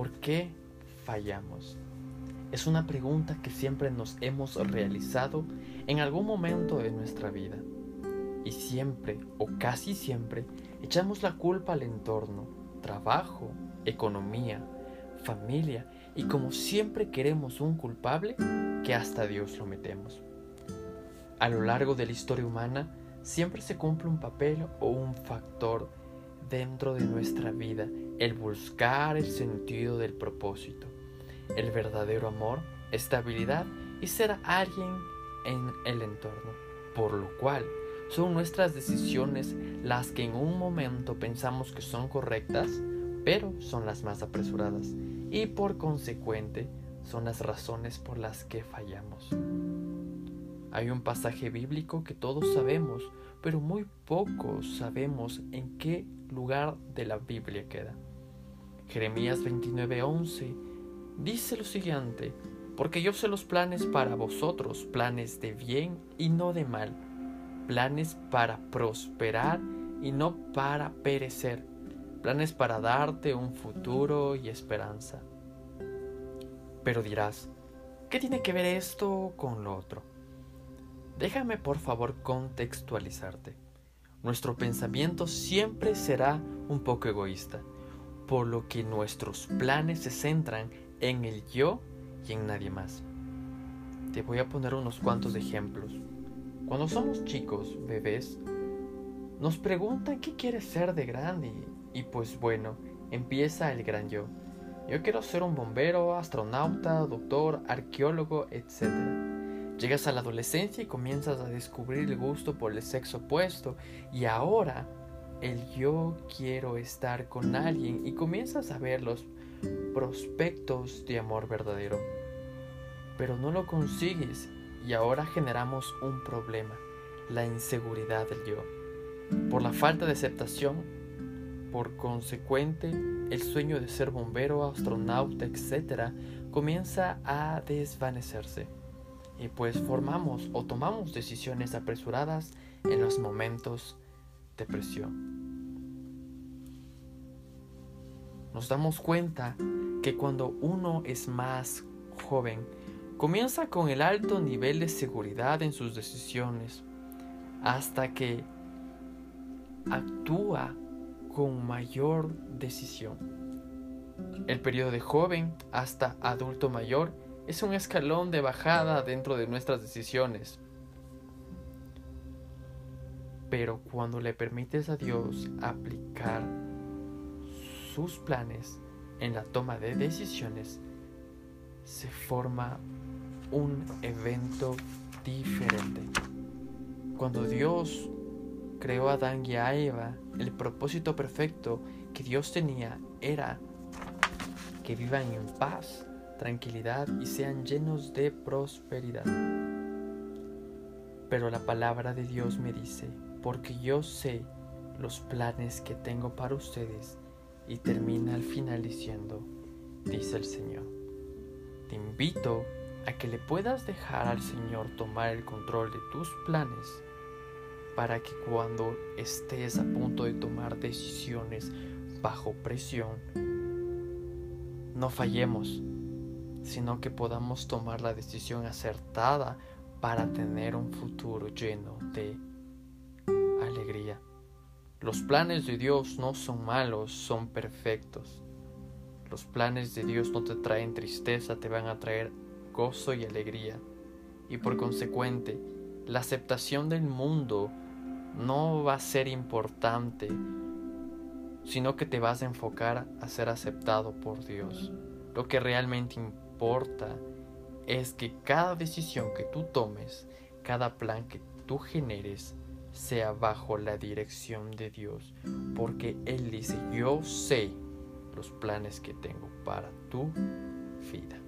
¿por qué fallamos? Es una pregunta que siempre nos hemos realizado en algún momento de nuestra vida. Y siempre, o casi siempre, echamos la culpa al entorno, trabajo, economía, familia, y como siempre queremos un culpable, que hasta Dios lo metemos. A lo largo de la historia humana, siempre se cumple un papel o un factor dentro de nuestra vida, el buscar el sentido del propósito, el verdadero amor, estabilidad y ser alguien en el entorno, por lo cual son nuestras decisiones las que en un momento pensamos que son correctas, pero son las más apresuradas y por consecuente son las razones por las que fallamos. Hay un pasaje bíblico que todos sabemos, pero muy pocos sabemos en qué lugar de la Biblia queda. Jeremías 29:11 dice lo siguiente, porque yo sé los planes para vosotros, planes de bien y no de mal, planes para prosperar y no para perecer, planes para darte un futuro y esperanza. Pero dirás, ¿qué tiene que ver esto con lo otro? Déjame por favor contextualizarte. Nuestro pensamiento siempre será un poco egoísta, por lo que nuestros planes se centran en el yo y en nadie más. Te voy a poner unos cuantos ejemplos. Cuando somos chicos, bebés, nos preguntan qué quieres ser de grande y pues bueno, empieza el gran yo. Yo quiero ser un bombero, astronauta, doctor, arqueólogo, etc. Llegas a la adolescencia y comienzas a descubrir el gusto por el sexo opuesto y ahora el yo quiero estar con alguien y comienzas a ver los prospectos de amor verdadero. Pero no lo consigues y ahora generamos un problema, la inseguridad del yo. Por la falta de aceptación, por consecuente, el sueño de ser bombero, astronauta, etc., comienza a desvanecerse. Y pues formamos o tomamos decisiones apresuradas en los momentos de presión. Nos damos cuenta que cuando uno es más joven, comienza con el alto nivel de seguridad en sus decisiones, hasta que actúa con mayor decisión. El periodo de joven hasta adulto mayor es un escalón de bajada dentro de nuestras decisiones. Pero cuando le permites a Dios aplicar sus planes en la toma de decisiones, se forma un evento diferente. Cuando Dios creó a Adán y a Eva, el propósito perfecto que Dios tenía era que vivan en paz, tranquilidad y sean llenos de prosperidad. Pero la palabra de Dios me dice, porque yo sé los planes que tengo para ustedes, y termina al final diciendo, dice el Señor, te invito a que le puedas dejar al Señor tomar el control de tus planes para que cuando estés a punto de tomar decisiones bajo presión, no fallemos, sino que podamos tomar la decisión acertada para tener un futuro lleno de. Los planes de Dios no son malos, son perfectos. Los planes de Dios no te traen tristeza, te van a traer gozo y alegría. Y por consecuente, la aceptación del mundo no va a ser importante, sino que te vas a enfocar a ser aceptado por Dios. Lo que realmente importa es que cada decisión que tú tomes, cada plan que tú generes, sea bajo la dirección de Dios, porque Él dice, yo sé los planes que tengo para tu vida.